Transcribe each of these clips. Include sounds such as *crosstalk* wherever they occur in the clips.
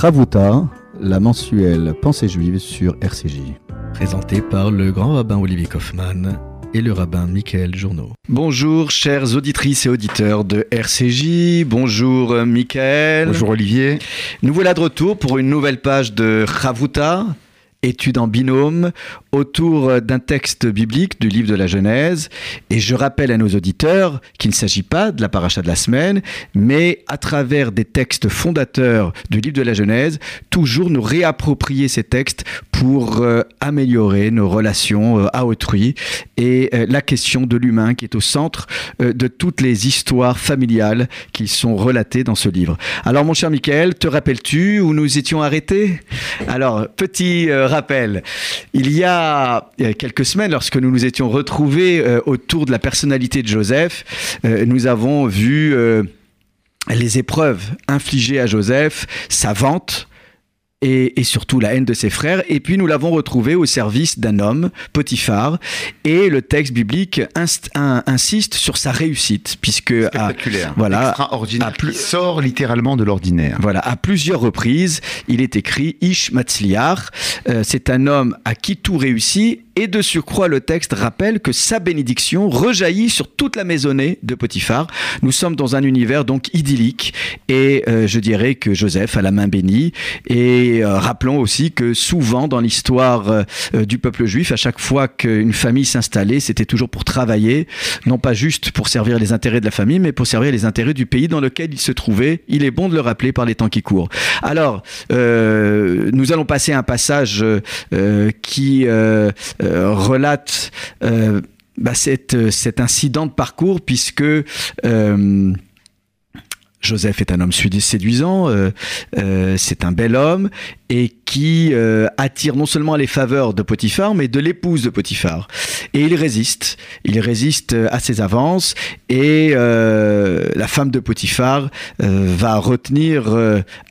Ravuta, la mensuelle Pensée juive sur RCJ. Présenté par le grand rabbin Olivier Kaufmann et le rabbin Michael Journeau. Bonjour chères auditrices et auditeurs de RCJ, bonjour Michael. Bonjour Olivier. Nous voilà de retour pour une nouvelle page de Ravuta, étude en binôme autour d'un texte biblique du livre de la Genèse. Et je rappelle à nos auditeurs qu'il ne s'agit pas de la paracha de la semaine, mais à travers des textes fondateurs du livre de la Genèse, toujours nous réapproprier ces textes pour euh, améliorer nos relations euh, à autrui et euh, la question de l'humain qui est au centre de toutes les histoires familiales qui sont relatées dans ce livre. Alors mon cher Michael, te rappelles-tu où nous étions arrêtés? Alors, petit rappel, il y a quelques semaines, lorsque nous nous étions retrouvés euh, autour de la personnalité de Joseph, euh, nous avons vu euh, les épreuves infligées à Joseph, sa vente, et, surtout la haine de ses frères. Et puis nous l'avons retrouvé au service d'un homme, Potiphar. Et le texte biblique insiste sur sa réussite, puisque à, voilà, extraordinaire, plus, sort littéralement de l'ordinaire. Voilà, à plusieurs reprises, il est écrit Ish Matzliar. c'est un homme à qui tout réussit et de surcroît, le texte rappelle que sa bénédiction rejaillit sur toute la maisonnée de Potiphar. Nous sommes dans un univers donc idyllique et euh, je dirais que Joseph a la main bénie. Et euh, rappelons aussi que souvent dans l'histoire euh, du peuple juif, à chaque fois qu'une famille s'installait, c'était toujours pour travailler, non pas juste pour servir les intérêts de la famille, mais pour servir les intérêts du pays dans lequel il se trouvait. Il est bon de le rappeler par les temps qui courent. Alors, nous allons passer à un passage qui euh, relate euh, bah, euh, cet incident de parcours puisque Joseph est un homme séduisant, c'est un bel homme, et qui attire non seulement les faveurs de Potiphar, mais de l'épouse de Potiphar. Et il résiste, il résiste à ses avances, et la femme de Potiphar va retenir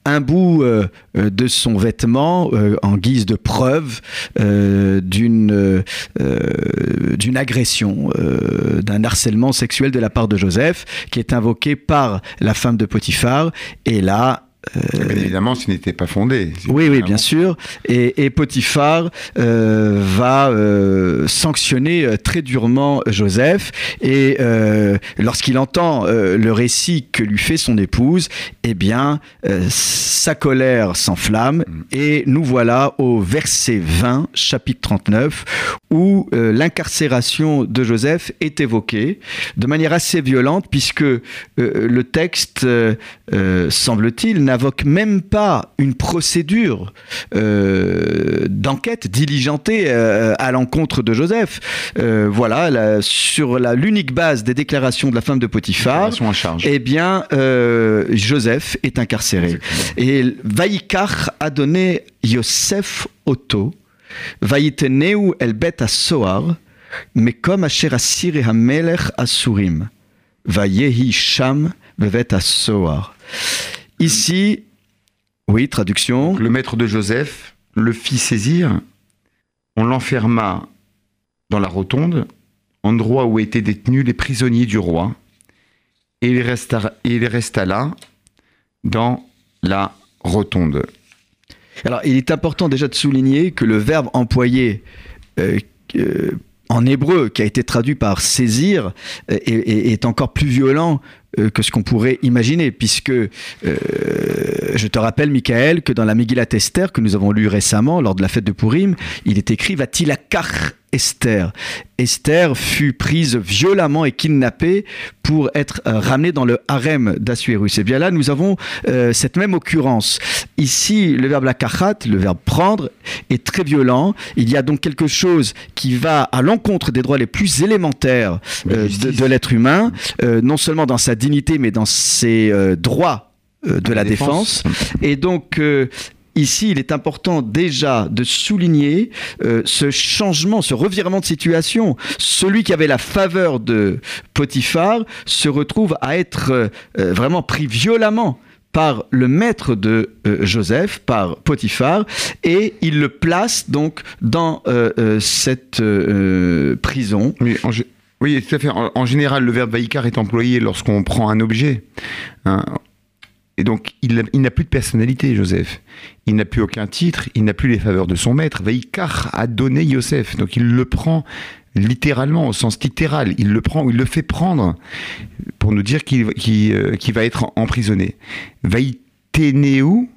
un bout euh, euh, de son vêtement euh, en guise de preuve d'une d'une agression, d'un harcèlement sexuel de la part de Joseph, qui est invoqué par la femme de Potiphar. Et là, euh, évidemment, ce n'était pas fondé. Oui, oui, bien sûr. Et, Potiphar euh, va euh, sanctionner très durement Joseph. Et lorsqu'il entend le récit que lui fait son épouse, eh bien, sa colère s'enflamme. Mm. Et nous voilà au verset 20, chapitre 39, où l'incarcération de Joseph est évoquée de manière assez violente, puisque le texte, semble-t-il, n'invoque même pas une procédure euh, d'enquête diligentée euh, à l'encontre de Joseph. Euh, voilà, sur l'unique base des déclarations de la femme de Potiphar, eh bien, Joseph est incarcéré. Et Vaïkar a donné Yosef Otto, Vaïteneu el bet soar, mais comme Asher Asir et Hamelech Asurim, Vayehi Sham bevet soar. Ici, oui, traduction. le maître de Joseph le fit saisir, on l'enferma dans la rotonde, endroit où étaient détenus les prisonniers du roi, et il resta, il resta là, dans la rotonde. Alors, il est important déjà de souligner que le verbe employé euh, euh, en hébreu, qui a été traduit par saisir, euh, est, encore plus violent que ce qu'on pourrait imaginer, puisque je te rappelle, Michael, que dans la Megillat Esther que nous avons lu récemment lors de la fête de Purim, il est écrit Va-t-il à Esther. Esther fut prise violemment et kidnappée pour être euh, ramenée dans le harem d'Assuérus. Et bien là, nous avons euh, cette même occurrence. Ici, le verbe lakachat, le verbe prendre, est très violent. Il y a donc quelque chose qui va à l'encontre des droits les plus élémentaires euh, de, l'être humain, non seulement dans sa dignité, mais dans ses droits de la, défense. Et donc, Ici, il est important déjà de souligner euh, ce changement, ce revirement de situation. Celui qui avait la faveur de Potiphar se retrouve à être euh, euh, vraiment pris violemment par le maître de Joseph, par Potiphar, et il le place donc dans cette prison. Oui, tout à fait. En, général, le verbe vaikar est employé lorsqu'on prend un objet. Hein Et donc, il, il n'a plus de personnalité, Joseph. Il n'a plus aucun titre, il n'a plus les faveurs de son maître. Veikar a donné Yosef. Donc, il le prend littéralement, au sens littéral. Il le prend, il le fait prendre pour nous dire qu'il euh, va être emprisonné. Vaïténéou,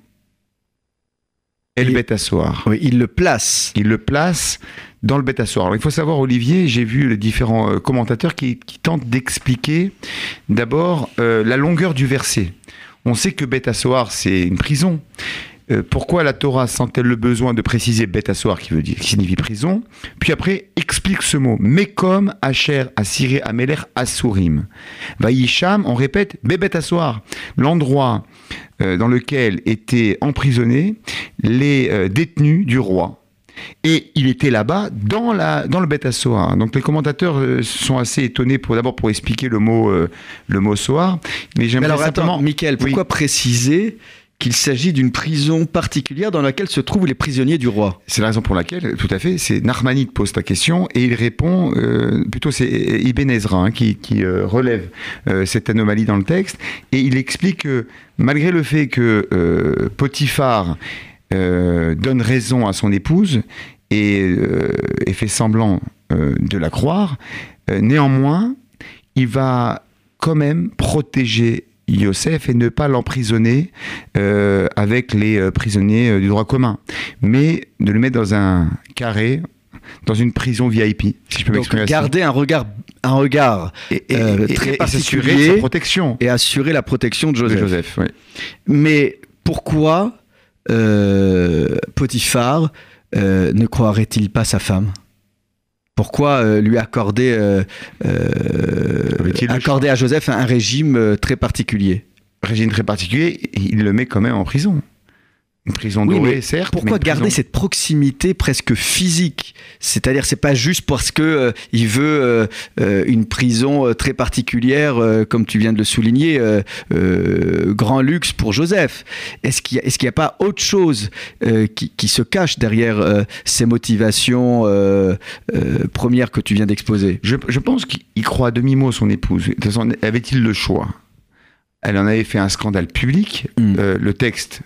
El Betassoir. Oui, il le place. Il le place dans le bêta-soir. Alors, il faut savoir, Olivier, j'ai vu les différents euh, commentateurs qui, qui tentent d'expliquer d'abord euh, la longueur du verset. On sait que bêta-soir, c'est une prison. Euh, pourquoi la Torah sent-elle le besoin de préciser bêta-soir, qui veut dire, qui signifie prison? Puis après, explique ce mot. Mekom, Asher, Asiré, Ameler, Asurim. Vaïcham, on répète, bêta-soir. L'endroit euh, dans lequel étaient emprisonnés les euh, détenus du roi. Et il était là-bas dans, la, dans le Soar. Donc les commentateurs euh, sont assez étonnés pour d'abord pour expliquer le mot, euh, le mot Soar. Mais j'aimerais alors simplement. attends, Michael, Oui. pourquoi préciser qu'il s'agit d'une prison particulière dans laquelle se trouvent les prisonniers du roi? C'est la raison pour laquelle, tout à fait, c'est Narmani qui pose ta question et il répond, euh, plutôt c'est Ibn Ezra hein, qui, qui, euh, relève euh, cette anomalie dans le texte et il explique que malgré le fait que euh, Potiphar euh, donne raison à son épouse et, euh, et fait semblant euh, de la croire, néanmoins, il va quand même protéger Yosef et ne pas l'emprisonner avec les prisonniers du droit commun, mais de le mettre dans un carré, dans une prison VIP, si je peux m'exprimer garder un regard, un regard et, euh, très et sa protection et assurer la protection de de Joseph. Oui. Mais pourquoi Potiphar euh, ne croirait-il pas sa femme? Pourquoi euh, lui accorder, euh, euh, à Joseph un régime euh, très particulier? Régime très particulier, il le met quand même en prison. Une prison Oui, dorée, mais certes. Pourquoi mais garder prison- cette proximité presque physique? C'est-à-dire, c'est pas juste parce que euh, il veut euh, euh, une prison très particulière, euh, comme tu viens de le souligner, grand luxe pour Joseph. Est-ce qu'il n'y a, est-ce qu'il y a pas autre chose qui, qui se cache derrière ces motivations premières que tu viens d'exposer? Je, je pense qu'il croit à demi-mot son épouse. De toute façon, avait-il le choix? Elle en avait fait un scandale public. Mm. Euh, le texte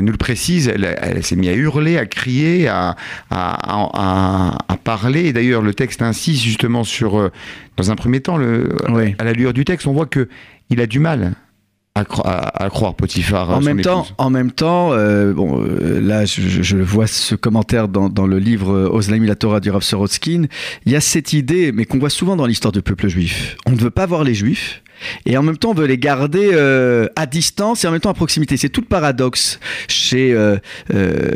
nous le précise. Elle, elle s'est mise à hurler, à crier, à, à, à- à parler. Et d'ailleurs, le texte insiste justement sur, euh, dans un premier temps, le, Oui. à la lueur du texte, on voit que il a du mal à, cro- à- à croire Potiphar. En même, temps, épouse. en même temps, euh, bon, euh, là, je, vois ce commentaire dans, dans le livre euh, Oslaim la Torah du Rav Sorotskin. Il y a cette idée, mais qu'on voit souvent dans l'histoire du peuple juif. On ne veut pas voir les juifs. Et en même temps, on veut les garder euh, à distance et en même temps à proximité. C'est tout le paradoxe chez, euh, euh,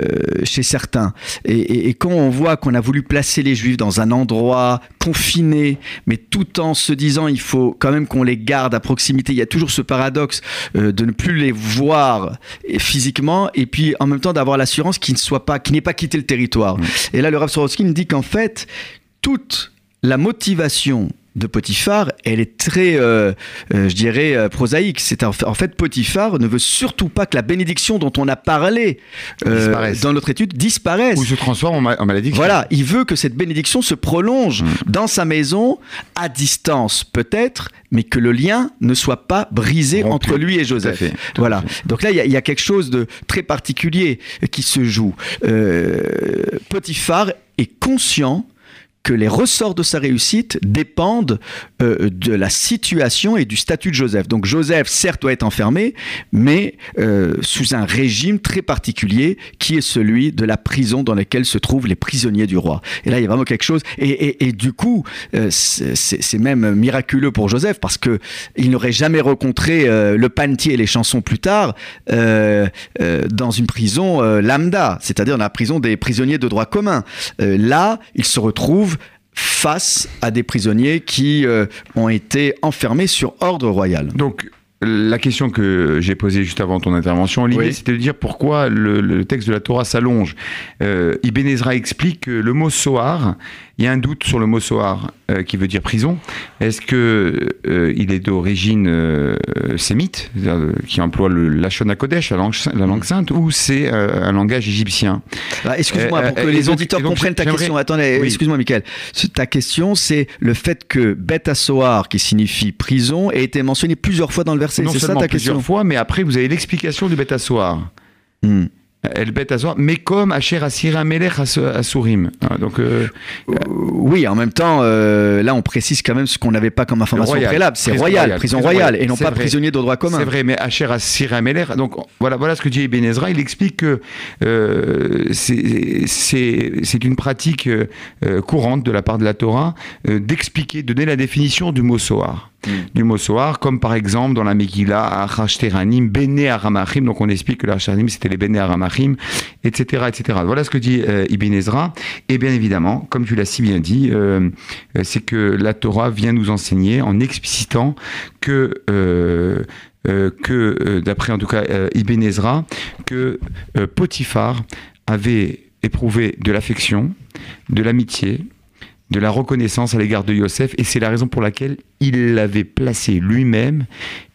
chez certains. Et, et- et quand on voit qu'on a voulu placer les juifs dans un endroit confiné, mais tout en se disant il faut quand même qu'on les garde à proximité, il y a toujours ce paradoxe de ne plus les voir physiquement et puis en même temps d'avoir l'assurance qu'ils ne soient pas, qu'ils n'aient pas quitté le territoire. Et là, le Rav Sorotskin dit qu'en fait, toute la motivation de Potiphar, elle est très, euh, euh, je dirais, euh, prosaïque. C'est en fait, en fait, Potiphar ne veut surtout pas que la bénédiction dont on a parlé dans notre étude disparaisse. Ou se transforme en, ma- en malédiction. Voilà, il veut que cette bénédiction se prolonge Mm. dans sa maison, à distance peut-être, mais que le lien ne soit pas brisé Rompu. entre lui et Tout à Joseph. fait, tout à Voilà. Donc là, il y, y a quelque chose de très particulier qui se joue. Potiphar est conscient que les ressorts de sa réussite dépendent euh, de la situation et du statut de Joseph. Donc Joseph, certes, doit être enfermé, mais euh, sous un régime très particulier qui est celui de la prison dans laquelle se trouvent les prisonniers du roi. Et là, il y a vraiment quelque chose. Et, du coup, euh, c'est même miraculeux pour Joseph parce que il n'aurait jamais rencontré le panetier et les chansons plus tard dans une prison lambda, c'est-à-dire dans la prison des prisonniers de droit commun. Là, il se retrouve face à des prisonniers qui euh, ont été enfermés sur ordre royal. Donc, la question que j'ai posée juste avant ton intervention, Olivier, Oui. c'était de dire pourquoi le, le texte de la Torah s'allonge. Euh, Ibn Ezra explique que le mot Sohar, il y a un doute sur le mot Sohar, euh, qui veut dire prison. Est-ce que euh, il est d'origine euh, sémite, qui emploie le Lashon HaKodesh, la langue, la langue sainte, ou c'est euh, un langage égyptien? Ah, Excuse-moi, Euh, pour que les donc- auditeurs donc, comprennent ta question. Attendez, Oui. excuse-moi, Michael. Ta question, c'est le fait que Bet qui signifie prison, ait été mentionné plusieurs fois dans le verset. Non C'est ça seulement ta plusieurs question? fois, mais après vous avez l'explication du assoir. Hmm. Elle bête assoir, mais comme Asher Asira Melech Asurim. Hein, Donc euh, Euh, Oui, en même temps, euh, là, on précise quand même ce qu'on n'avait pas comme information royal. préalable. C'est royal, prison royale, et non pas vrai. prisonnier de droit commun. C'est vrai, mais Asher Asira Melech. Donc voilà, voilà ce que dit Ibn Ezra. Il explique que euh, c'est- une pratique courante de la part de la Torah d'expliquer, de donner la définition du mot Sohar. Mm. Du mot Sohar, comme par exemple dans la Megillah, Achachteranim, Bene Aramachim. Donc on explique que l'Achachteranim c'était les Bene Aramachim, etc., etc. Voilà ce que dit euh, Ibn Ezra. Et bien évidemment, comme tu l'as si bien dit, euh, euh, c'est que la Torah vient nous enseigner en explicitant que que, d'après en tout cas Ibn Ezra, que Potiphar avait éprouvé de l'affection, de l'amitié, de la reconnaissance à l'égard de Yosef, et c'est la raison pour laquelle il l'avait placé lui-même.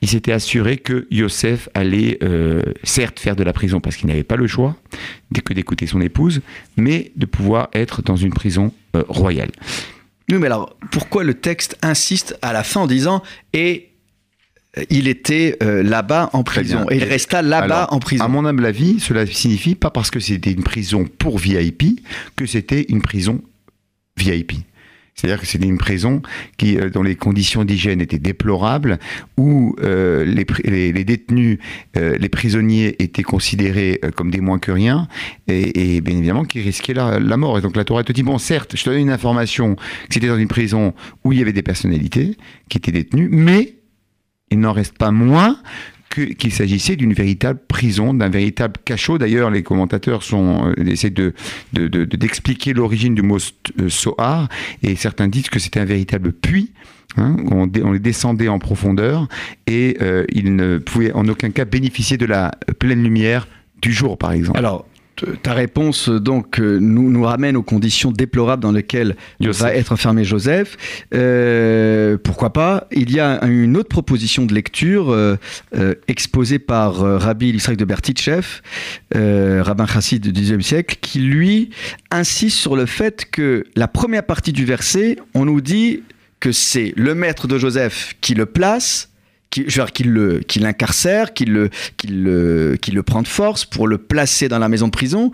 Il s'était assuré que Yosef allait euh, certes faire de la prison parce qu'il n'avait pas le choix dès que d'écouter son épouse, mais de pouvoir être dans une prison euh, royale. Oui, mais alors, pourquoi le texte insiste à la fin en disant et il était euh, là-bas en prison et il resta là-bas en prison. À mon humble avis, cela signifie pas parce que c'était une prison pour VIP que c'était une prison VIP. C'est-à-dire que c'était une prison qui, euh, dont les conditions d'hygiène étaient déplorables, où euh, les, détenus, euh, les prisonniers étaient considérés comme des moins que rien, et, bien évidemment qui risquaient la, la mort. Et donc la Torah te dit, bon certes, je te donne une information que c'était dans une prison où il y avait des personnalités qui étaient détenues, mais il n'en reste pas moins qu'il s'agissait d'une véritable prison, d'un véritable cachot. D'ailleurs, les commentateurs sont, euh, essaient de, de- d'expliquer l'origine du mot euh, Sohar, et certains disent que c'était un véritable puits. hein, on, les descendait en profondeur et euh, ils ne pouvaient en aucun cas bénéficier de la pleine lumière du jour, par exemple. Alors, ta réponse donc euh, nous, nous ramène aux conditions déplorables dans lesquelles Yosef. va être enfermé Joseph. Euh, pourquoi pas? Il y a une autre proposition de lecture euh, euh, exposée par euh, Rabbi Yitzhak de Bertichev, euh, rabbin chassid du XIXe siècle, qui lui insiste sur le fait que la première partie du verset, on nous dit que c'est le maître de Joseph qui le place, qui, je veux dire, qui le, qui l'incarcère, qui le, le, le prend de force pour le placer dans la maison de prison,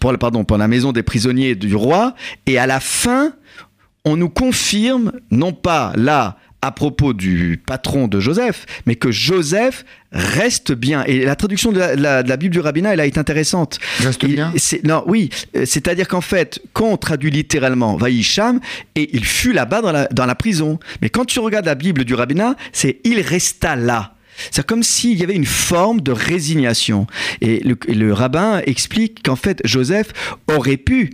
pour, pardon, pour la maison des prisonniers du roi. Et à la fin, on nous confirme, non pas là à propos du patron de Joseph, mais que Joseph reste bien. Et la traduction de la, la- de la Bible du rabbinat, elle a été intéressante. Reste Il- bien Non, oui, euh, c'est-à-dire qu'en fait, quand on traduit littéralement Vaïcham, et il fut là-bas dans la, dans la prison. Mais quand tu regardes la Bible du rabbinat, c'est il resta là. C'est comme s'il y avait une forme de résignation. Et le, et le rabbin explique qu'en fait, Joseph aurait pu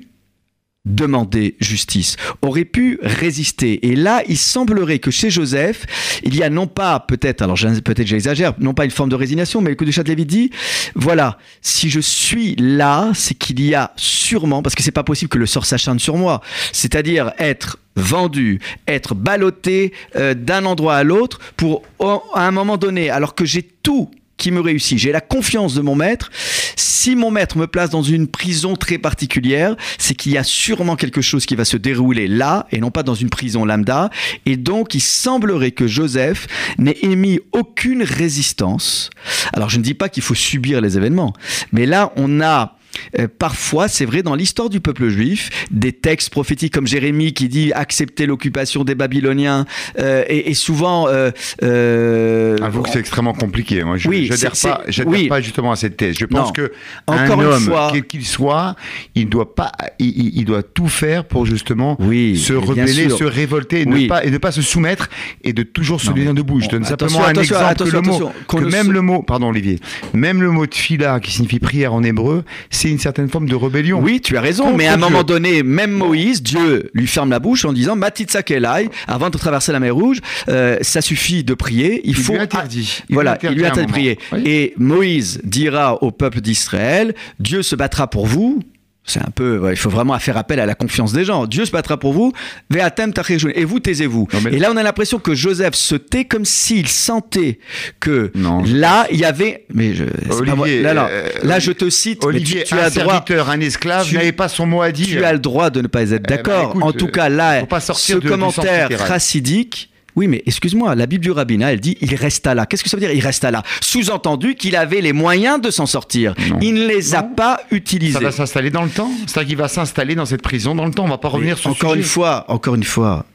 demander justice, aurait pu résister. Et là, il semblerait que chez Joseph, il y a non pas, peut-être, alors peut-être j'exagère, non pas une forme de résignation, mais le coup de Châtelet dit, voilà, si je suis là, c'est qu'il y a sûrement, parce que c'est pas possible que le sort s'acharne sur moi, c'est-à-dire être vendu, être ballotté euh, d'un endroit à l'autre pour, à un moment donné, alors que j'ai tout qui me réussit, j'ai la confiance de mon maître, si mon maître me place dans une prison très particulière, c'est qu'il y a sûrement quelque chose qui va se dérouler là et non pas dans une prison lambda. Et donc, il semblerait que Joseph n'ait émis aucune résistance. Alors, je ne dis pas qu'il faut subir les événements, mais là, on a euh, parfois, c'est vrai, dans l'histoire du peuple juif, des textes prophétiques comme Jérémie qui dit accepter l'occupation des Babyloniens, euh, et, et souvent. euh, euh, Avoue que c'est extrêmement compliqué. Moi, je Oui, n'adhère pas, oui. justement à cette thèse. Je pense Non. que Encore un une homme, fois- quel qu'il soit, il doit pas, il, doit tout faire pour justement oui, se rebeller, se révolter, et, Oui. ne pas, et ne pas se soumettre et de toujours se tenir debout. Je donne simplement un exemple attention, que le mot, que même le mot, pardon Olivier, même le mot tfila qui signifie prière en hébreu, c'est une certaine forme de rébellion. Oui, tu as raison, mais à un moment donné, même Moïse, Dieu lui ferme la bouche en disant Matitsa Kelai, avant de traverser la mer Rouge, euh, ça suffit de prier, il, Il faut. lui interdit. Il voilà, lui il lui interdit de prier. Oui. Et Moïse dira au peuple d'Israël Dieu se battra pour vous. C'est un peu, ouais, il faut vraiment faire appel à la confiance des gens. Dieu se battra pour vous, et vous taisez-vous. Et là, on a l'impression que Joseph se tait comme s'il sentait que Non. là, il y avait. Mais je, c'est pas moi. Olivier, là, là, euh, là, je te cite. Olivier, tu, tu un as droit. serviteur, un esclave, tu- n'avait pas son mot à dire. Tu as le droit de ne pas être ben, d'accord. en tout cas, là, ce commentaire chassidique Oui, mais excuse-moi, la Bible du rabbinat, elle dit il resta là. Qu'est-ce que ça veut dire Il resta là? Sous-entendu qu'il avait les moyens de s'en sortir. Non. Il ne les a pas utilisés. Ça va s'installer dans le temps? C'est-à-dire qu'il va s'installer dans cette prison dans le temps. On va pas revenir Mais sur ce encore sujet. une fois, encore une fois,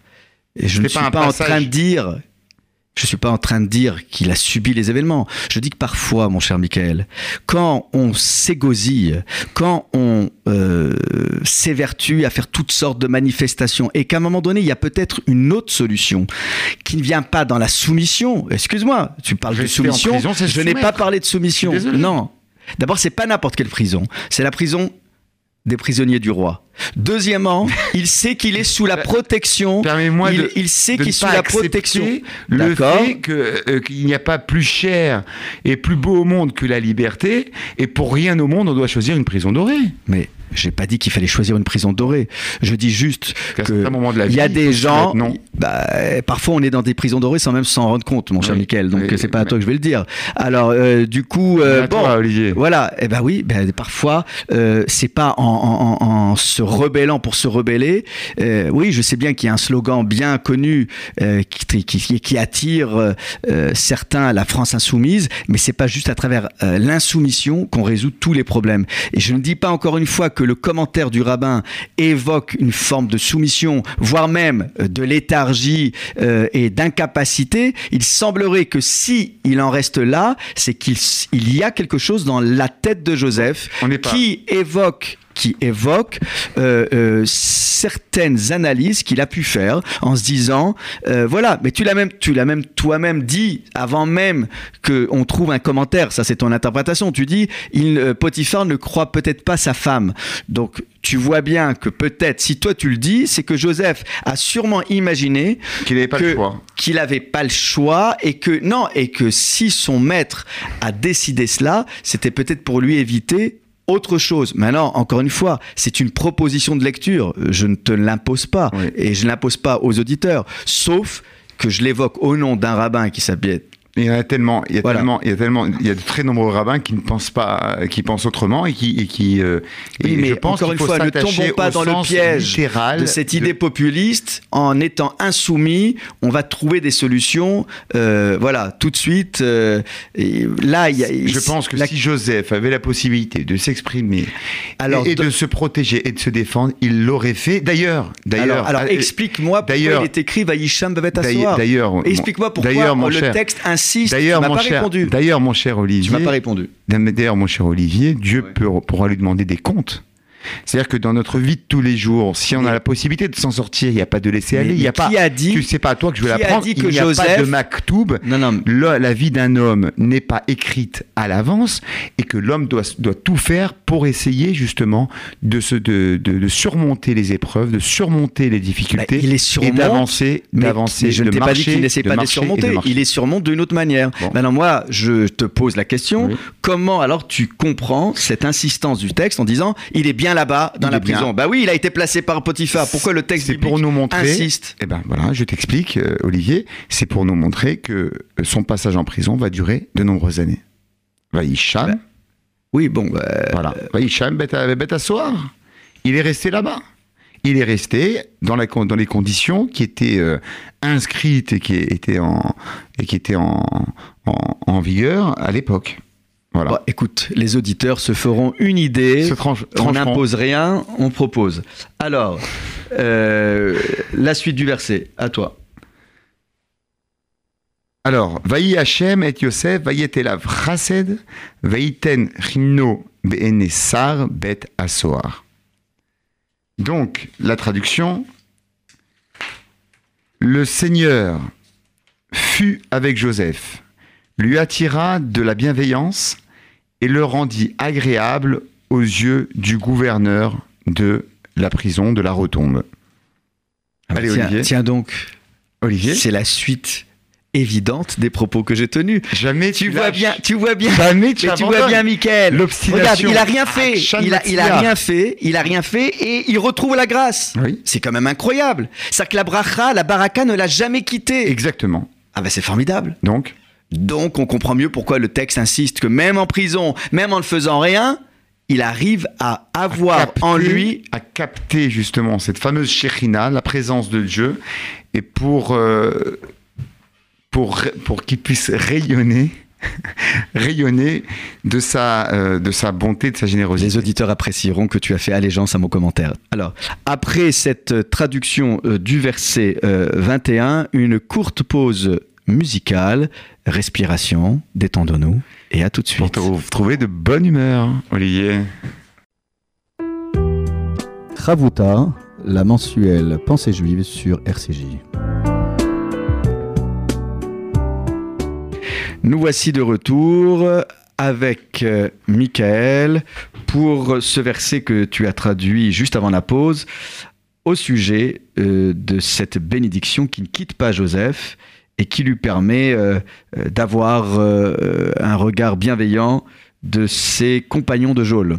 et je ne suis pas en train de dire, je suis pas en train de dire qu'il a subi les événements. Je dis que parfois, mon cher Michael, quand on s'égosille, quand on euh, s'évertue à faire toutes sortes de manifestations, et qu'à un moment donné, il y a peut-être une autre solution qui ne vient pas dans la soumission. Excuse-moi, tu parles de soumission. prison, je n'ai pas parlé de soumission. Désolé. Non. D'abord, c'est pas n'importe quelle prison. C'est la prison des prisonniers du roi. Deuxièmement, *laughs* il sait qu'il est sous la protection. Permets-moi il, de, il sait qu'il est sous la protection. le fait euh, qu'il n'y a pas plus cher et plus beau au monde que la liberté, et pour rien au monde, on doit choisir une prison dorée. Mais j'ai pas dit qu'il fallait choisir une prison dorée. Je dis juste Qu'à que il y a des gens. non. bah, parfois, on est dans des prisons dorées sans même s'en rendre compte, mon cher Oui, Michael. Donc, c'est pas à toi que je vais le dire. Alors, euh, du coup, euh, bon. toi, Olivier. Voilà, eh ben oui, ben parfois euh, c'est pas en, en- en- en se rebellant pour se rebeller. Euh, oui, je sais bien qu'il y a un slogan bien connu qui, qui, qui attire certains à la France insoumise, mais c'est pas juste à travers l'insoumission qu'on résout tous les problèmes. Et je ne dis pas encore une fois que le commentaire du rabbin évoque une forme de soumission, voire même euh, de léthargie euh, et d'incapacité. Il semblerait que si il en reste là, c'est qu'il y a quelque chose dans la tête de Joseph On qui évoque qui évoque euh, euh, certaines analyses qu'il a pu faire en se disant euh, voilà mais tu l'as même tu l'as même toi-même dit avant même que on trouve un commentaire. Ça c'est ton interprétation. Tu dis il Potiphar ne croit peut-être pas sa femme. Donc tu vois bien que peut-être si toi tu le dis c'est que Joseph a sûrement imaginé Qu'il n'avait pas que- le choix. qu'il n'avait pas le choix et que non et que si son maître a décidé cela, c'était peut-être pour lui éviter autre chose. Maintenant, encore une fois, c'est une proposition de lecture. Je ne te l'impose pas Oui. et je ne l'impose pas aux auditeurs, sauf que je l'évoque au nom d'un rabbin qui s'appelait Il y en a tellement, il y a Voilà. tellement, il y a tellement, il y a de très nombreux rabbins qui ne pensent pas, qui pensent autrement et qui, et qui, euh, Oui, et mais je pense encore une fois, ne tombons pas dans le piège de cette de- idée populiste en étant insoumis, on va trouver des solutions. euh, voilà, tout de suite. euh, là, y a, Je pense que la- si Joseph avait la possibilité de s'exprimer Alors, et, et de- de se protéger et de se défendre, il l'aurait fait. D'ailleurs, d'ailleurs, alors, alors euh, explique-moi pourquoi il est écrit Vaïcham Bevet d'ailleurs, Explique-moi pourquoi le texte insiste. d'ailleurs, tu mon pas cher, répondu. d'ailleurs, mon cher Tu Olivier, m'as pas répondu. D'ailleurs, mon cher Olivier, Dieu Ouais. peut- pourra lui demander des comptes. C'est-à-dire que dans notre vie de tous les jours, si on Mais- a la possibilité de s'en sortir, il n'y a pas de laisser aller, il n'y a pas. qui a dit Tu sais pas à toi que je vais qui a l'apprendre. dit Il que n'y a pas Joseph- de maktoub. Non, non. Le- la vie d'un homme n'est pas écrite à l'avance et que l'homme doit, doit tout faire pour essayer justement de, se, de, de, de surmonter les épreuves, de surmonter les difficultés Bah, il est et d'avancer, d'avancer, je ne t'ai pas dit qu'il n'essaie de pas de les de surmonter. Il les surmonte d'une autre manière. Bon. Maintenant, moi, je te pose la question. Oui. Comment alors tu comprends cette insistance du texte en disant il est bien là-bas dans Il la est bien. prison Bah oui, il a été placé par Potiphar. Pourquoi le texte C'est pour biblique nous montrer. insiste Eh ben voilà, je t'explique, euh, Olivier. C'est pour nous montrer que son passage en prison va durer de nombreuses années. Vaïcham, Bah, Oui, bon, bah, voilà. Vaïcham, bête à, bête à soir. Il est resté là-bas. Il est resté dans, la, dans les conditions qui étaient euh, inscrites et qui étaient en, et qui étaient en, en, en vigueur à l'époque. Voilà. écoute, les auditeurs se feront une idée. Tranche- On n'impose rien, on propose. Alors, euh, la suite du verset, à toi. Alors, Vaï Hachem et Yosef, Vaï Elav Chased, Vaïten Chino Be'enesar Bet Asoar. Donc, la traduction Le Seigneur fut avec Joseph, lui attira de la bienveillance et le rendit agréable aux yeux du gouverneur de la prison de la Rotombe. Allez, tiens, Olivier. tiens donc, Olivier, c'est la suite évidente des propos que j'ai tenus. jamais Tu vois bien, tu vois bien. Jamais tu Mais tu abandonnes. vois bien, Michael. L'obstination. Regarde, il a rien fait. Il a, il a Matzia. rien fait. Il a rien fait et il retrouve la grâce. Oui, C'est quand même incroyable. C'est que la bracha, la baraka ne l'a jamais quitté. exactement. Ah ben c'est formidable. Donc, Donc on comprend mieux pourquoi le texte insiste que même en prison, même en ne faisant rien, il arrive à avoir capter- en lui. à capter justement cette fameuse Shekhina, la présence de Dieu, et pour, euh, pour, pour qu'il puisse rayonner *laughs* rayonner de sa, euh, de sa bonté, de sa générosité. Les auditeurs apprécieront que tu as fait allégeance à mon commentaire. Alors, après cette traduction euh, du verset 21, une courte pause musicale, respiration, détendons-nous, et à tout de suite. Pour te retrouver de bonne humeur, Olivier. Ravuta, la mensuelle Pensée juive sur RCJ. Nous voici de retour avec euh, Michael pour ce verset que tu as traduit juste avant la pause au sujet euh, de cette bénédiction qui ne quitte pas Joseph et qui lui permet euh, d'avoir un regard bienveillant de ses compagnons de geôle.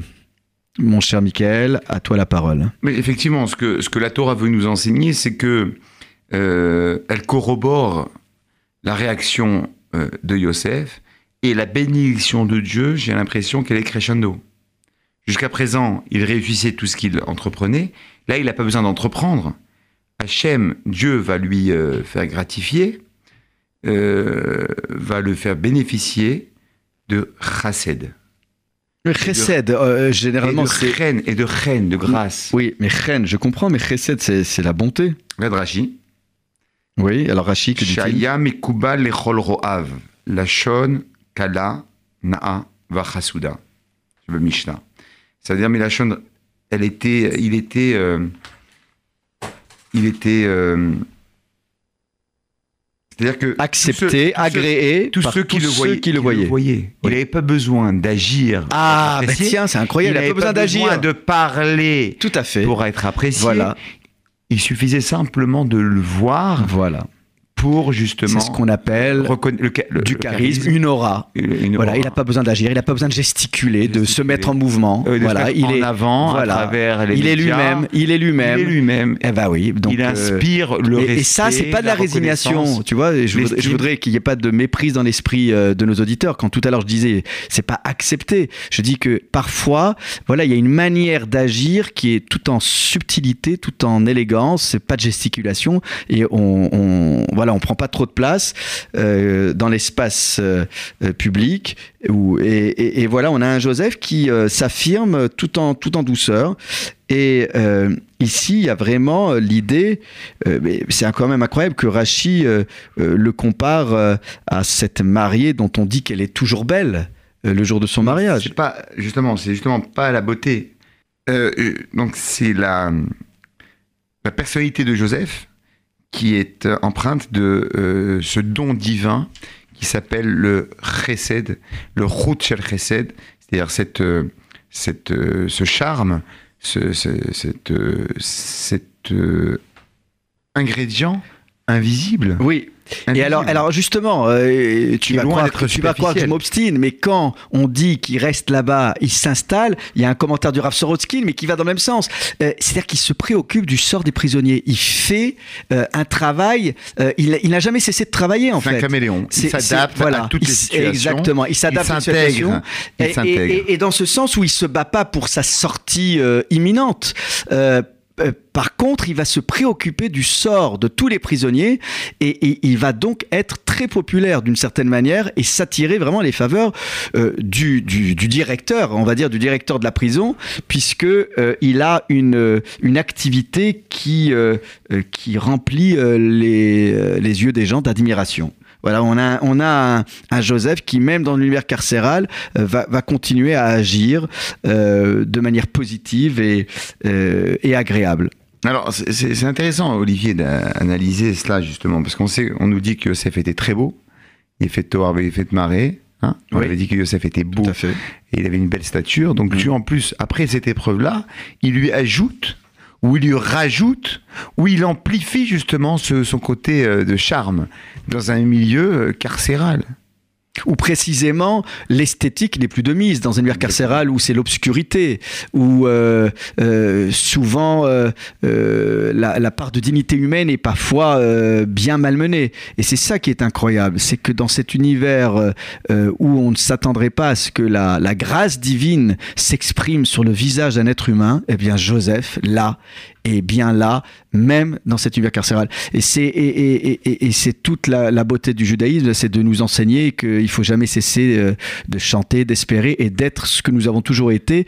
Mon cher Michael, à toi la parole. Mais effectivement, ce que, la Torah veut nous enseigner, c'est que elle corrobore la réaction euh, de Yosef. Et la bénédiction de Dieu, j'ai l'impression qu'elle est crescendo. Jusqu'à présent, il réussissait tout ce qu'il entreprenait. Là, il n'a pas besoin d'entreprendre. Hachem, Dieu va lui euh, faire gratifier, euh, va le faire bénéficier de chassid. Le chesed, généralement, c'est. Et de reine, de grâce. Oui, mais reine, je comprends, mais chesed, c'est la bonté. Regarde Rashi. Oui, alors Rashi, que dit-il? Mekuba lechol ro'av, lachon kala na'a vachasuda. Le Mishnah. C'est-à-dire, mais Lachon, elle était, il était, euh, il était, euh, c'est-à-dire que accepté, agréé, tous, ceux, qui, le voyaient, qui le voyaient. Il n'avait pas besoin d'agir. Ah, bah tiens, c'est incroyable. Il n'avait pas besoin d'agir, de parler. Tout à fait. Pour être apprécié. Voilà. Il suffisait simplement de le voir. Voilà pour justement. C'est ce qu'on appelle du charisme, une aura. Voilà, il n'a pas besoin d'agir, il n'a pas besoin de gesticuler, de se mettre en mouvement. Euh, voilà, il est avant, voilà, à travers les il est lui-même, il est lui-même. Il est lui-même. Eh ben oui, donc il inspire le respect. Et ça, c'est pas de la, résignation, tu vois. Je voudrais, je voudrais qu'il n'y ait pas de méprise dans l'esprit euh, de nos auditeurs. Quand tout à l'heure je disais, c'est pas accepté. Je dis que parfois, voilà, il y a une manière d'agir qui est tout en subtilité, tout en élégance. C'est pas de gesticulation et on, on voilà on prend pas trop de place euh, dans l'espace euh, euh, public. et, voilà, on a un Joseph qui s'affirme tout en, tout en douceur. Et ici, il y a vraiment l'idée, c'est quand même incroyable que Rachi le compare à cette mariée dont on dit qu'elle est toujours belle le jour de son mariage. C'est pas justement, c'est justement pas la beauté. donc c'est la la personnalité de Joseph qui est euh, empreinte de euh, ce don divin qui s'appelle le chesed, le chesed, c'est-à-dire cette, euh, cette, ce charme, ce, cette, cet ingrédient invisible. Oui, et alors, alors justement, euh, tu, vas croire, tu vas croire que je m'obstine, mais quand on dit qu'il reste là-bas, il s'installe, il y a un commentaire du Rav Sorotskin, mais qui va dans le même sens. Euh, c'est-à-dire qu'il se préoccupe du sort des prisonniers. Il fait euh, un travail, il, il n'a jamais cessé de travailler en fait. C'est un caméléon. Il s'adapte voilà. à toutes les situations. Exactement, il s'adapte à situations. Et, et, et, dans ce sens où il se bat pas pour sa sortie imminente euh, par contre, il va se préoccuper du sort de tous les prisonniers et, il va donc être très populaire d'une certaine manière et s'attirer vraiment les faveurs euh, du, directeur, on va dire du directeur de la prison, puisque euh, il a une, une activité qui, qui remplit les, les yeux des gens d'admiration. Voilà, on a, on a un, Joseph qui, même dans l'univers carcéral, euh, va, va, continuer à agir euh, de manière positive et, euh, et agréable. Alors, c'est intéressant, Olivier, d'analyser cela, justement, parce qu'on sait, on nous dit que Yosef était très beau, il fait de Torah, il fait de marée, Hein on avait dit que Yosef était beau et il avait une belle stature. Donc mm. Dieu, en plus, après cette épreuve-là, il lui ajoute où il lui rajoute, où il amplifie justement son côté euh, de charme dans un milieu euh, carcéral. Ou précisément, l'esthétique n'est plus de mise dans un univers carcéral où c'est l'obscurité, où euh, euh, souvent euh, la, la, part de dignité humaine est parfois bien malmenée. Et c'est ça qui est incroyable, c'est que dans cet univers où on ne s'attendrait pas à ce que la, la grâce divine s'exprime sur le visage d'un être humain, eh bien Joseph, là, est bien là, même dans cet univers carcéral. Et c'est et, et, et, c'est toute la, la, beauté du judaïsme, c'est de nous enseigner qu'il faut jamais cesser euh, de chanter, d'espérer et d'être ce que nous avons toujours été.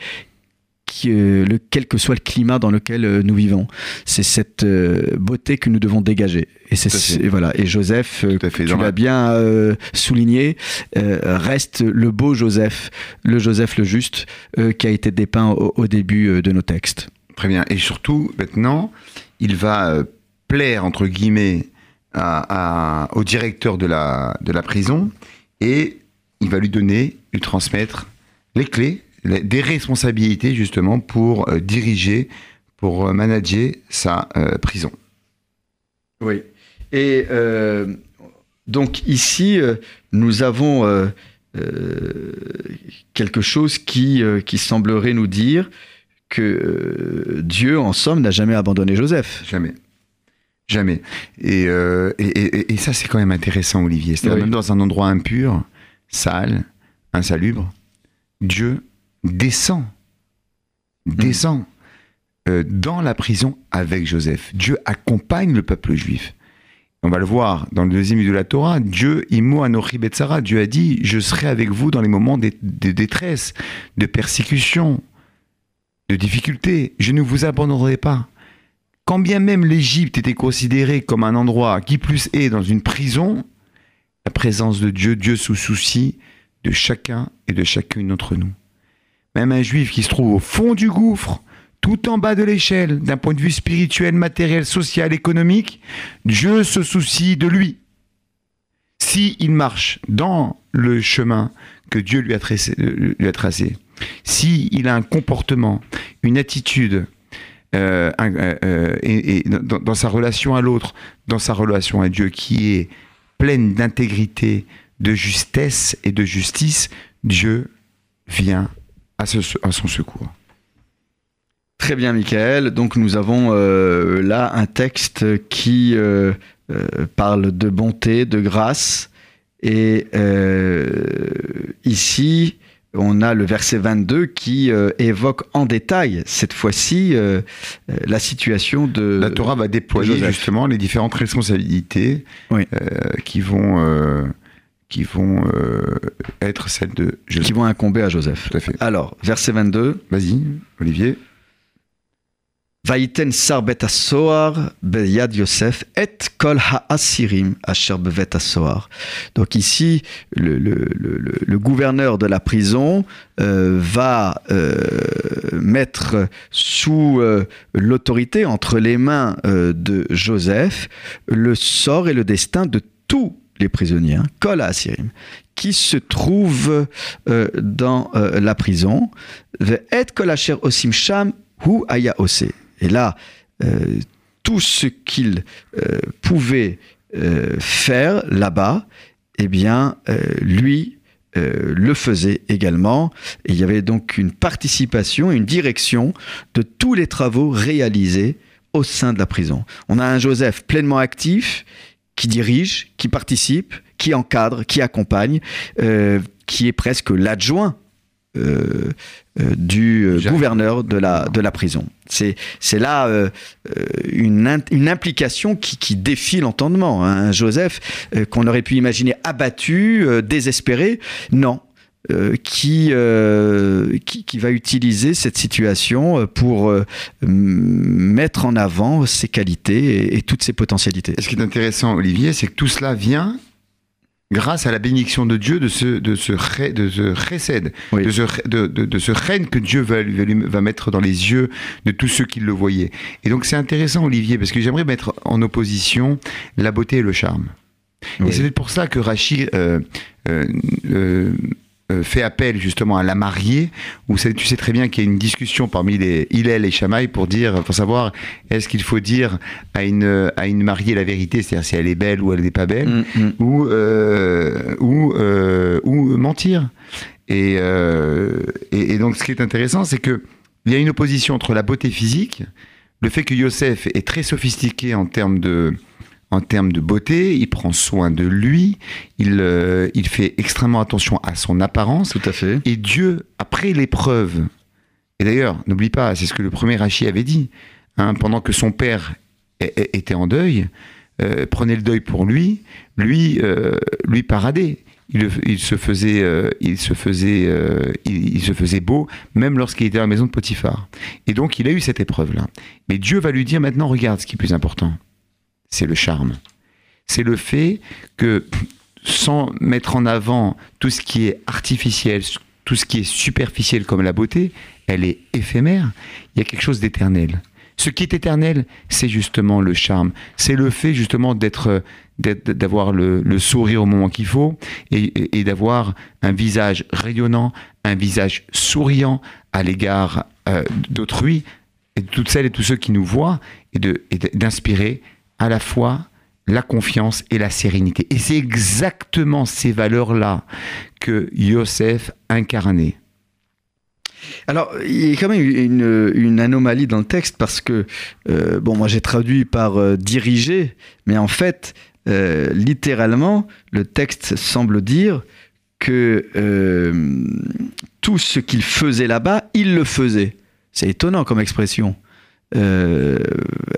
Euh, le, quel que soit le climat dans lequel euh, nous vivons, c'est cette beauté que nous devons dégager. Et c'est voilà. Et Joseph, tu l'as bien souligné, reste le beau Joseph, le Joseph le juste, qui a été dépeint au, au début de nos textes. Très bien. Et surtout, maintenant, il va euh, plaire, entre guillemets, au directeur de la, prison et il va lui donner, lui transmettre les clés, des responsabilités, justement, pour euh, diriger, pour euh, manager sa prison. Oui. Et donc, ici, nous avons. quelque chose qui, qui semblerait nous dire que euh, Dieu, en somme, n'a jamais abandonné Joseph. Jamais. Jamais. Et, euh, et, et, ça, c'est quand même intéressant, Olivier. C'est-à-dire, même dans un endroit impur, sale, insalubre, Dieu descend, hmm. descend euh, dans la prison avec Joseph. Dieu accompagne le peuple juif. On va le voir dans le deuxième livre de la Torah. Dieu, Imo Anochi Betsara, Dieu a dit Je serai avec vous dans les moments de détresse, de persécution, de difficultés. Je ne vous abandonnerai pas. Quand bien même l'Égypte était considérée comme un endroit qui plus est dans une prison, la présence de Dieu, Dieu sous souci de chacun et de chacune d'entre nous. Même un juif qui se trouve au fond du gouffre, tout en bas de l'échelle, d'un point de vue spirituel, matériel, social, économique, Dieu se soucie de lui. S'il il marche dans le chemin que Dieu lui a tracé, s'il a un comportement, une attitude, euh, euh, euh, et, dans, sa relation à l'autre, dans sa relation à Dieu, qui est pleine d'intégrité, de justesse et de justice, Dieu vient à, son secours. Très bien, Michael. Donc nous avons là un texte qui parle de bonté, de grâce. Et ici, on a le verset 22 qui euh, évoque en détail, cette fois-ci, euh, euh, la situation de. La Torah va déployer justement les différentes responsabilités qui vont, qui vont être celles de Joseph. Qui vont incomber à Joseph. Tout à fait. Alors, verset 22. Vas-y, Olivier. Vaïten sar bet beyad Yosef et kol ha'asirim asher bevet Donc ici, le, gouverneur de la prison euh, va euh, mettre sous euh, l'autorité, entre les mains euh, de Joseph, le sort et le destin de tous les prisonniers, hein, kol ha'asirim, qui se trouvent dans la prison. Et kol asher osim sham hu aya et là, euh, tout ce qu'il euh, pouvait euh, faire là-bas, eh bien, lui le faisait également. Il y avait donc une participation, une direction de tous les travaux réalisés au sein de la prison. On a un Joseph pleinement actif, qui dirige, qui participe, qui encadre, qui accompagne, qui est presque l'adjoint du euh, gouverneur de la, de la prison. C'est, c'est là une, une implication qui, qui défie l'entendement. Hein. Joseph, qu'on aurait pu imaginer abattu, désespéré, non. qui, qui, qui, va utiliser cette situation pour mettre en avant ses qualités et, et toutes ses potentialités. Ce qui est intéressant, Olivier, c'est que tout cela vient grâce à la bénédiction de Dieu, de ce, de ce, de ce chesed, de, ce, de, de, ce règne que Dieu va, va, mettre dans les yeux de tous ceux qui le voyaient. Et donc c'est intéressant, Olivier, parce que j'aimerais mettre en opposition la beauté et le charme. Et c'est pour ça que Rachid euh, euh, euh, fait appel justement à la mariée, où tu sais très bien qu'il y a une discussion parmi les Hillel et Shammai pour dire, pour savoir est-ce qu'il faut dire à une, à une mariée la vérité, c'est-à-dire si elle est belle ou elle n'est pas belle, Mm, mm. ou, euh, ou, euh, ou mentir. Et, euh, et, et donc, ce qui est intéressant, c'est que il y a une opposition entre la beauté physique, le fait que Yosef est très sophistiqué en termes de, en termes de beauté, il prend soin de lui, il, euh, il fait extrêmement attention à son apparence, Tout à fait. et Dieu, après l'épreuve, et d'ailleurs, n'oublie pas, c'est ce que le premier Rachi avait dit, hein, pendant que son père était en deuil, euh, prenait le deuil pour lui, lui, euh, lui paradait. Il, se faisait, euh, il se faisait, euh, il, il se faisait beau, même lorsqu'il était à la maison de Potiphar. Et donc, il a eu cette épreuve-là. Mais Dieu va lui dire maintenant, regarde, ce qui est plus important, c'est le charme. C'est le fait que, sans mettre en avant tout ce qui est artificiel, tout ce qui est superficiel comme la beauté, elle est éphémère. Il y a quelque chose d'éternel. Ce qui est éternel, c'est justement le charme. C'est le fait justement d'être, d'avoir le, sourire au moment qu'il faut et, d'avoir un visage rayonnant, un visage souriant à l'égard euh, d'autrui et de toutes celles et tous ceux qui nous voient et, d'inspirer à la fois la confiance et la sérénité. Et c'est exactement ces valeurs-là que Yosef incarnait. Alors, il y a quand même une, anomalie dans le texte parce que, euh, bon, moi j'ai traduit par euh, diriger, mais en fait, euh, littéralement, le texte semble dire que tout ce qu'il faisait là-bas, il le faisait. C'est étonnant comme expression. Euh,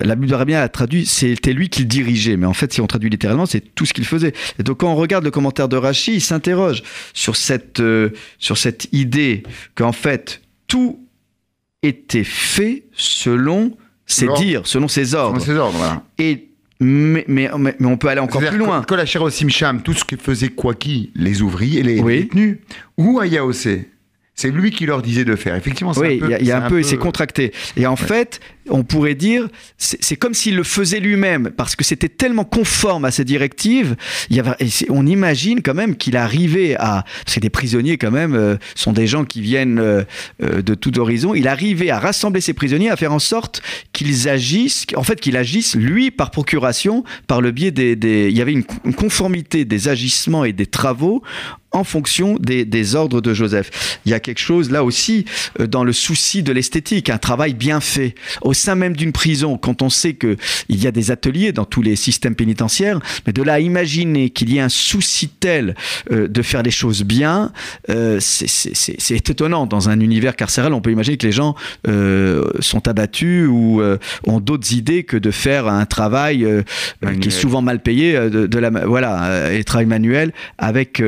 la Bible arabienne a traduit, c'était lui qui le dirigeait, mais en fait, si on traduit littéralement, c'est tout ce qu'il faisait. Et donc, quand on regarde le commentaire de Rachi, il s'interroge sur cette, euh, sur cette idée qu'en fait, tout était fait selon ses dires, selon ses ordres. Dans ces ordres, voilà. Et, mais, mais, mais- mais on peut aller encore plus loin. au Simcham, tout ce que faisait Kwaki, les ouvriers, les Oui. détenus, ou à Yaosé, c'est lui qui leur disait de faire. Effectivement, c'est Oui, un peu. il y a, y un peu, c'est contracté. Et en fait, on pourrait dire, c'est c'est comme s'il le faisait lui-même, parce que c'était tellement conforme à ses directives. C'est- on imagine quand même qu'il arrivait à, que des prisonniers quand même euh, sont des gens qui viennent euh, euh, de tout horizon. Il arrivait à rassembler ces prisonniers, à faire en sorte qu'ils agissent, en fait, qu'il agisse lui par procuration, par le biais des, il y avait une, conformité des agissements et des travaux en fonction des, ordres de Joseph. Il y a quelque chose là aussi dans le souci de l'esthétique, un travail bien fait. Sein même d'une prison, quand on sait que il y a des ateliers dans tous les systèmes pénitentiaires, mais de là à imaginer qu'il y ait un souci tel euh, de faire les choses bien, euh, c'est- étonnant. Dans un univers carcéral, on peut imaginer que les gens euh, sont abattus ou ont d'autres idées que de faire un travail qui est souvent mal payé, de, de la, voilà, et travail manuel avec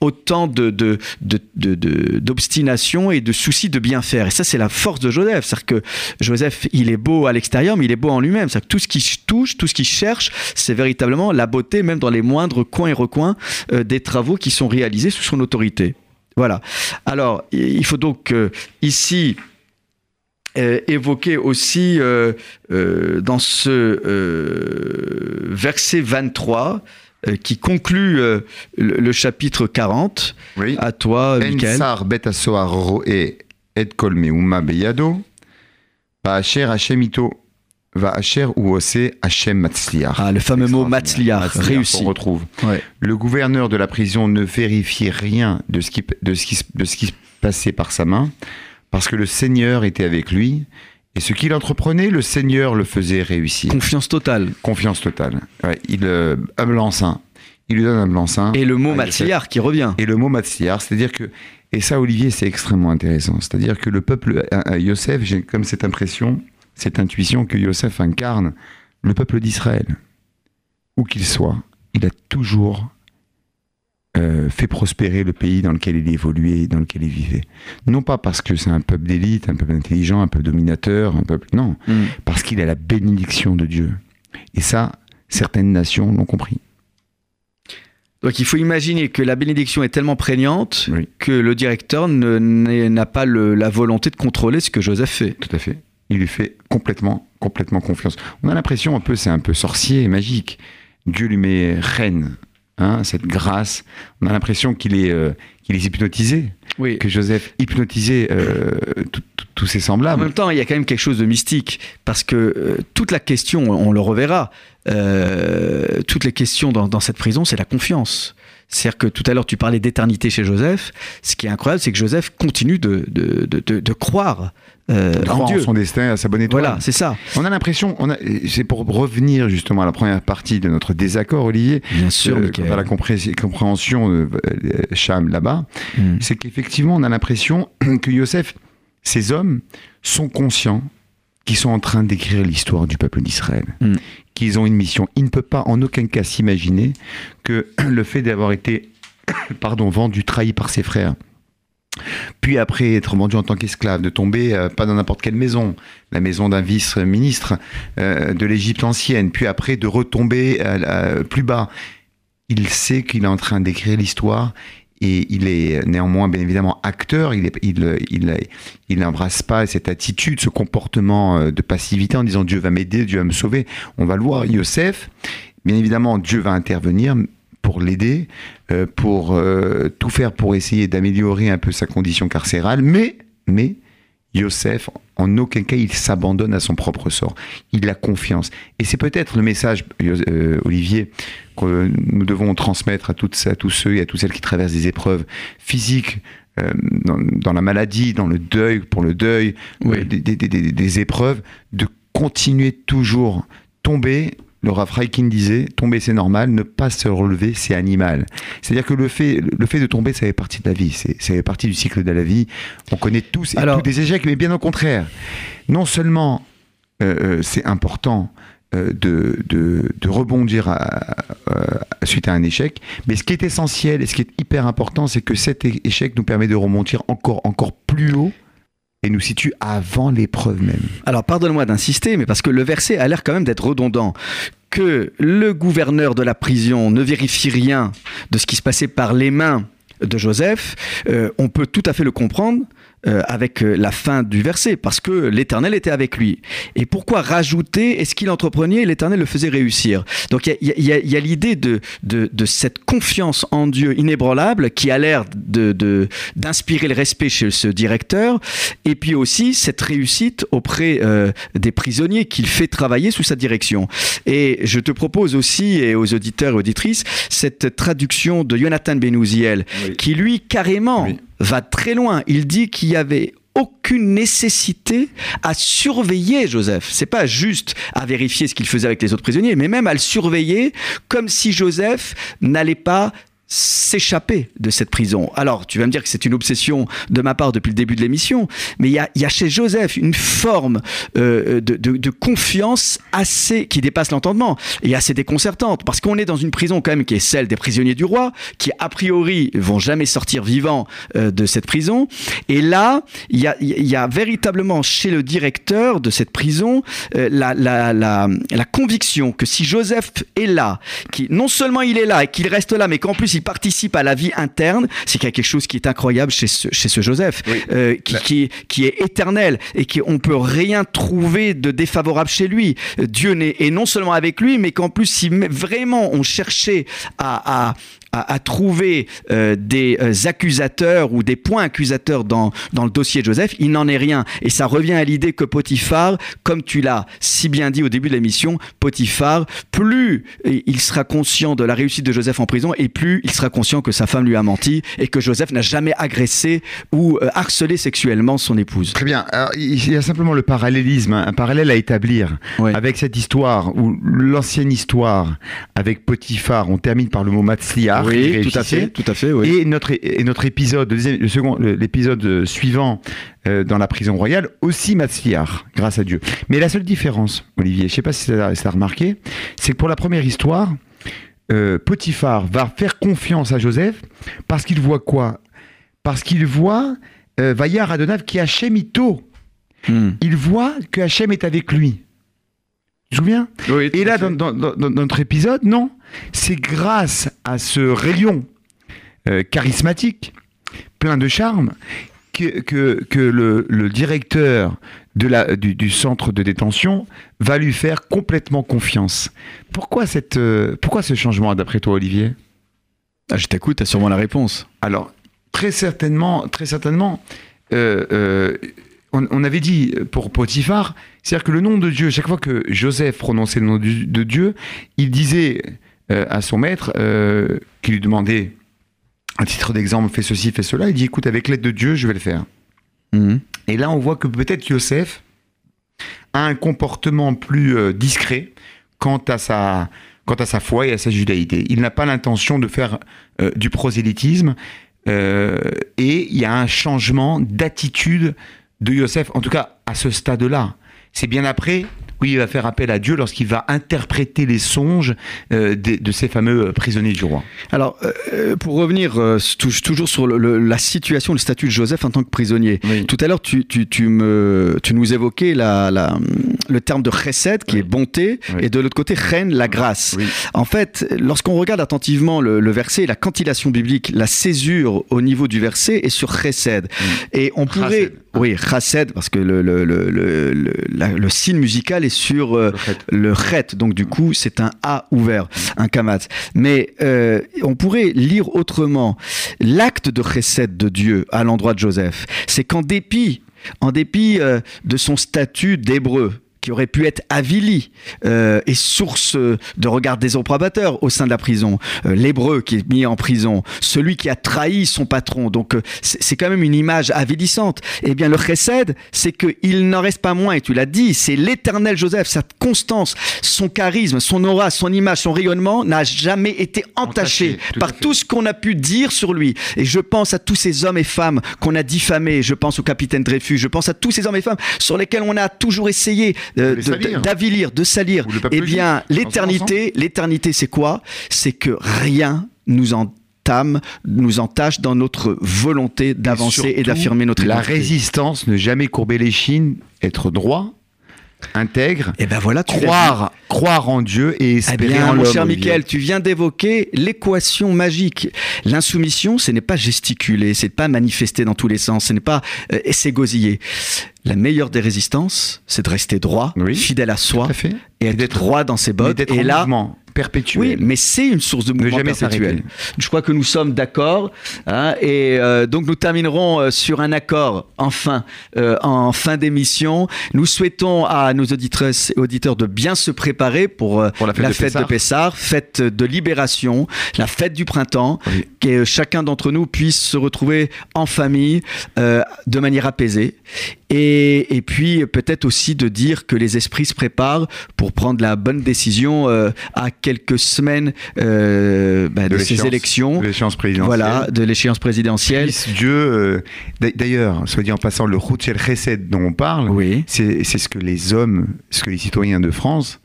autant de, de, de, d'obstination et de souci de bien faire. Et ça, c'est la force de Joseph. C'est-à-dire que Joseph, il est beau à l'extérieur, mais il est beau en lui-même. C'est-à-dire que tout ce qu'il touche, tout ce qu'il cherche, c'est véritablement la beauté, même dans les moindres coins et recoins euh, des travaux qui sont réalisés sous son autorité. Voilà. Alors, il faut donc euh, ici euh, évoquer aussi euh, euh, dans ce euh, verset 23 euh, qui conclut euh, le, le chapitre 40. Oui. À toi, Michael. Ensar roe et beyado, va asher Hashem ito, va asher ou ose Hashem matzliar. Ah, le fameux mot matzliar, Matzliar, réussi. qu'on retrouve. Ouais. Le gouverneur de la prison ne vérifiait rien de ce qui, de ce qui, de ce qui se passait par sa main, parce que le Seigneur était avec lui, et ce qu'il entreprenait, le Seigneur le faisait réussir. Confiance totale. Confiance totale. Ouais, il, euh, un blanc-seing. Il lui donne un blanc-seing. Et le mot Ah, matzliar qui revient. Et le mot matzliar, c'est-à-dire que, et ça Olivier, c'est extrêmement intéressant, c'est-à-dire que le peuple, euh, euh, Yosef, j'ai comme cette impression, cette intuition que Yosef incarne le peuple d'Israël. Où qu'il soit, il a toujours euh, fait prospérer le pays dans lequel il évoluait, dans lequel il vivait. Non pas parce que c'est un peuple d'élite, un peuple intelligent, un peuple dominateur, un peuple... Non, Mm. parce qu'il a la bénédiction de Dieu. Et ça, certaines nations l'ont compris. Donc il faut imaginer que la bénédiction est tellement prégnante Oui. que le directeur n'a pas le- la volonté de contrôler ce que Joseph fait. Tout à fait. Il lui fait complètement, complètement confiance. On a l'impression un peu, c'est un peu sorcier et magique. Dieu lui met reine hein, cette grâce. On a l'impression qu'il est, euh, qu'il est hypnotisé, Oui. que Joseph hypnotisait euh, tous ses En semblables. même temps, il y a quand même quelque chose de mystique, parce que euh, toute la question, on le reverra, euh, toutes les questions dans, dans cette prison, c'est la confiance. C'est-à-dire que tout à l'heure, tu parlais d'éternité chez Joseph. Ce qui est incroyable, c'est que Joseph continue de, de, de, de- de croire euh, en en Dieu. son destin, à sa bonne étoile. Voilà, c'est ça. On a l'impression, c'est pour revenir justement à la première partie de notre désaccord, Olivier, Bien sûr, euh, quant à la compré- compréhension de euh, Cham là-bas, Mm. c'est qu'effectivement, on a l'impression *clears throat* que Yosef, ces hommes, sont conscients qu'ils sont en train d'écrire l'histoire du peuple d'Israël, Mm. Qu'ils ont une mission. Il ne peut pas en aucun cas s'imaginer que *clears throat* le fait d'avoir été *coughs* pardon, vendu, trahi par ses frères, puis après être vendu en tant qu'esclave, de tomber euh, pas dans n'importe quelle maison, la maison d'un vice-ministre euh, de l'Égypte ancienne, puis après de retomber euh, plus bas. Il sait qu'il est en train d'écrire l'histoire et il est néanmoins bien évidemment acteur. Il n'embrasse pas cette attitude, ce comportement euh, de passivité en disant Dieu va m'aider, Dieu va me sauver. On va le voir. Yosef, bien évidemment, Dieu va intervenir pour l'aider, euh, pour euh, tout faire pour essayer d'améliorer un peu sa condition carcérale, mais mais Yosef, en aucun cas, il s'abandonne à son propre sort. Il a confiance. Et c'est peut-être le message, euh, Olivier, que nous devons transmettre à, toutes, à tous ceux et à toutes celles qui traversent des épreuves physiques, euh, dans, dans la maladie, dans le deuil, pour le deuil, Oui. euh, des, des- des- des épreuves, de continuer toujours tomber. Laura Freikin disait tomber c'est normal, ne pas se relever c'est animal. C'est-à-dire que le fait, le fait de tomber ça fait partie de la vie, c'est, ça fait partie du cycle de la vie. On connaît tous et Alors- tous des échecs, mais bien au contraire. Non seulement euh, euh, c'est important euh, de, de, de rebondir à- à- suite à un échec, mais ce qui est essentiel et ce qui est hyper important, c'est que cet échec nous permet de remonter encore, encore plus haut et nous situe avant l'épreuve même. Alors, pardonne-moi d'insister, mais parce que le verset a l'air quand même d'être redondant. Que le gouverneur de la prison ne vérifie rien de ce qui se passait par les mains de Joseph, euh, on peut tout à fait le comprendre euh, avec euh, la fin du verset, parce que l'Éternel était avec lui. Et pourquoi rajouter, est-ce qu'il entreprenait et l'Éternel le faisait réussir Donc il y a, a- l'idée de, de, de cette confiance en Dieu inébranlable qui a l'air de- d'inspirer le respect chez ce directeur, et puis aussi cette réussite auprès euh, des prisonniers qu'il fait travailler sous sa direction. Et je te propose aussi, et aux auditeurs et auditrices, cette traduction de Jonathan Benouziel, qui lui carrément Oui. Va très loin. Il dit qu'il y avait aucune nécessité à surveiller Joseph. C'est pas juste à vérifier ce qu'il faisait avec les autres prisonniers, mais même à le surveiller comme si Joseph n'allait pas s'échapper de cette prison. Alors, tu vas me dire que c'est une obsession de ma part depuis le début de l'émission, mais il y a, y a chez Joseph une forme euh, de, de- de confiance assez qui dépasse l'entendement et assez déconcertante, parce qu'on est dans une prison quand même qui est celle des prisonniers du roi, qui a priori vont jamais sortir vivants euh, de cette prison. Et là, il y a, y a véritablement chez le directeur de cette prison euh, la, la, la, la conviction que si Joseph est là, qui non seulement il est là et qu'il reste là, mais qu'en plus il participe à la vie interne, c'est qu'il y a quelque chose qui est incroyable chez ce, chez ce Joseph, Oui. euh, qui, La- qui, est, qui est éternel et qu'on peut rien trouver de défavorable chez lui. Euh, Dieu n'est, est non seulement avec lui, mais qu'en plus, si vraiment on cherchait à, à, à, à trouver euh, des euh, accusateurs ou des points accusateurs dans, dans le dossier de Joseph, il n'en est rien. Et ça revient à l'idée que Potiphar, comme tu l'as si bien dit au début de l'émission, Potiphar, plus il sera conscient de la réussite de Joseph en prison et plus il sera conscient que sa femme lui a menti et que Joseph n'a jamais agressé ou euh, harcelé sexuellement son épouse. Très bien. Alors, il y a simplement le parallélisme, hein, un parallèle à établir Ouais. avec cette histoire ou l'ancienne histoire avec Potiphar. On termine par le mot Matzliar. Oui, tout à fait, tout à fait, oui. Et notre, et notre épisode, le, second, l'épisode suivant euh, dans la prison royale, aussi Matzliar, grâce à Dieu. Mais la seule différence, Olivier, je sais pas si tu as remarqué, c'est que pour la première histoire, euh, Potiphar va faire confiance à Joseph parce qu'il voit quoi? Parce qu'il voit euh, Vaillard Adonav qui Hachem Ito. Hmm. Il voit que Hachem est avec lui. Tu te souviens Et là, dans, dans- dans- dans notre épisode, non. C'est grâce à ce rayon euh, charismatique, plein de charme, que, que, que le, le directeur de la, du, du centre de détention va lui faire complètement confiance. Pourquoi, cette, euh, pourquoi ce changement, d'après toi, Olivier? Ah, je t'écoute, t'as sûrement la réponse. Alors, très certainement, très certainement, euh, euh, on, on avait dit pour Potiphar, c'est-à-dire que le nom de Dieu, chaque fois que Joseph prononçait le nom de Dieu, il disait euh, à son maître, euh, qui lui demandait, à titre d'exemple, fais ceci, fais cela, il dit, écoute, avec l'aide de Dieu, je vais le faire. Mhm. Et là, on voit que peut-être Yosef a un comportement plus euh, discret quant à sa quant à sa foi et à sa judaïté. Il n'a pas l'intention de faire euh, du prosélytisme euh, et il y a un changement d'attitude de Yosef, en tout cas à ce stade-là. C'est bien après où il va faire appel à Dieu lorsqu'il va interpréter les songes euh, de ces fameux euh, prisonniers du roi. Alors, euh, pour revenir tou- toujours sur le- la situation, le statut de Joseph en tant que prisonnier. Oui. Tout à l'heure, tu, tu, tu me, tu nous évoquais la, la- le terme de chesed, qui Oui. est bonté, Oui. et de l'autre côté, chen, la grâce. En fait, lorsqu'on regarde attentivement le, le verset, la cantillation biblique, la césure au niveau du verset est sur chesed. Et on pourrait... Oui, chesed, parce que le, le, le signe musical est sur euh, Le chet, donc du coup c'est un A ouvert, un kamat. Mais euh, on pourrait lire autrement. L'acte de chesed de Dieu à l'endroit de Joseph, c'est qu'en dépit, en dépit euh, de son statut d'hébreu, qui aurait pu être avili euh, et source de regard désoprobateur au sein de la prison. Euh, L'hébreu qui est mis en prison, celui qui a trahi son patron. Donc euh, c'est quand même une image avilissante. Eh bien le chesed, c'est qu'il n'en reste pas moins, et tu l'as dit, c'est l'éternel Joseph, sa constance, son charisme, son aura, son image, son rayonnement n'a jamais été entaché, par tout ce qu'on a pu dire sur lui. Et je pense à tous ces hommes et femmes qu'on a diffamés, je pense au capitaine Dreyfus, je pense à tous ces hommes et femmes sur lesquels on a toujours essayé euh, d'avilir, de salir. Eh bien, l'éternité, l'éternité, c'est quoi? C'est que rien nous entame, nous entache dans notre volonté d'avancer et, d'affirmer notre La identité. résistance, ne jamais courber les chines, être droit, intègre, Et ben voilà, tu croire, croire en Dieu et Eh espérer bien, en mon l'homme. cher Olivier. Michael, tu viens d'évoquer l'équation magique. L'insoumission, ce n'est pas gesticuler, c'est pas manifester dans tous les sens, ce n'est pas euh, s'égosiller. La meilleure des résistances, c'est de rester droit, Oui, fidèle à soi, à et être d'être- droit dans ses bottes. Et là, mouvement perpétuel. oui, mais c'est une source de mouvement jamais perpétuel. Je crois que nous sommes d'accord. hein, et euh, donc nous terminerons euh, sur un accord, enfin, euh, en fin d'émission. Nous souhaitons à nos auditrices et auditeurs de bien se préparer pour, euh, Pour la fête de fête de Pessah. Pessar, fête de libération, la fête du printemps, Oui. que chacun d'entre nous puisse se retrouver en famille euh, de manière apaisée. Et, et puis peut-être aussi de dire que les esprits se préparent pour prendre la bonne décision à quelques semaines euh, bah, de, ces élections. de l'échéance présidentielle. Voilà, de l'échéance présidentielle. Dieu, euh, d'a- d'ailleurs, soit dit en passant, le Routchel Chesed dont on parle, Oui. c'est ce que les hommes, ce que les citoyens de France,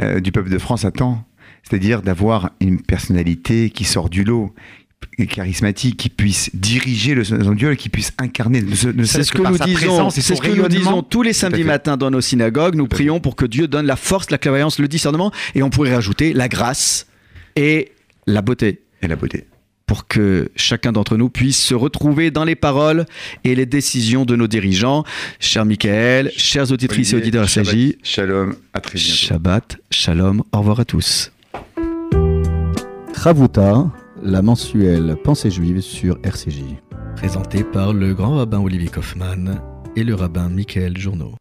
euh, du peuple de France attendent. C'est-à-dire d'avoir une personnalité qui sort du lot, charismatique, qui puisse diriger le son Dieu, qui puisse incarner, ne, C'est ce que que par nous sa disons, c'est son ce que nous disons tous les samedis matins dans nos synagogues. Nous prions pour que Dieu donne la force, la clairvoyance, le discernement, et on pourrait rajouter la grâce et la beauté. Et la beauté. pour que chacun d'entre nous puisse se retrouver dans les paroles et les décisions de nos dirigeants. Cher Michael, chers auditrices et auditeurs Shabbat Shalom, à très bientôt. Shabbat, Shalom, au revoir à tous. Ravuta, la mensuelle Pensée juive sur RCJ. Présenté par le grand rabbin Olivier Kaufmann et le rabbin Michael Journeau.